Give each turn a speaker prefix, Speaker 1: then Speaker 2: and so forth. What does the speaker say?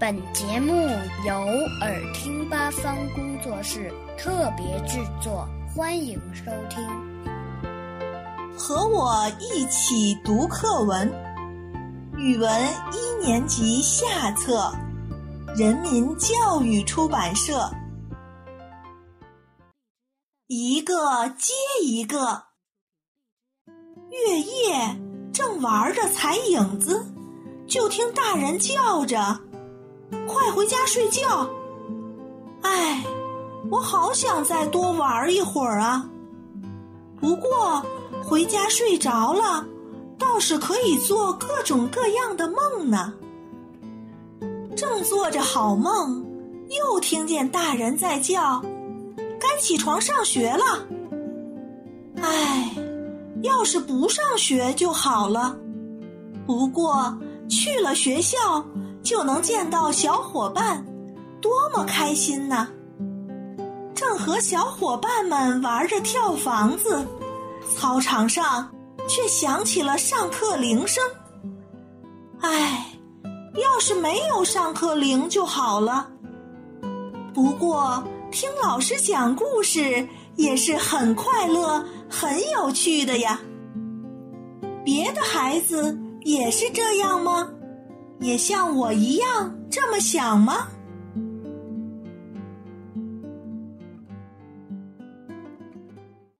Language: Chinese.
Speaker 1: 本节目由耳听八方工作室特别制作，欢迎收听。
Speaker 2: 和我一起读课文，语文一年级下册，人民教育出版社。一个接一个，月夜正玩着踩影子，就听大人叫着。快回家睡觉！哎，我好想再多玩一会儿啊。不过回家睡着了，倒是可以做各种各样的梦呢。正做着好梦，又听见大人在叫：“该起床上学了。”哎，要是不上学就好了。不过去了学校。就能见到小伙伴，多么开心呐！正和小伙伴们玩着跳房子，操场上却响起了上课铃声。唉，要是没有上课铃就好了。不过听老师讲故事也是很快乐、很有趣的呀。别的孩子也是这样吗？也像我一样这么想吗？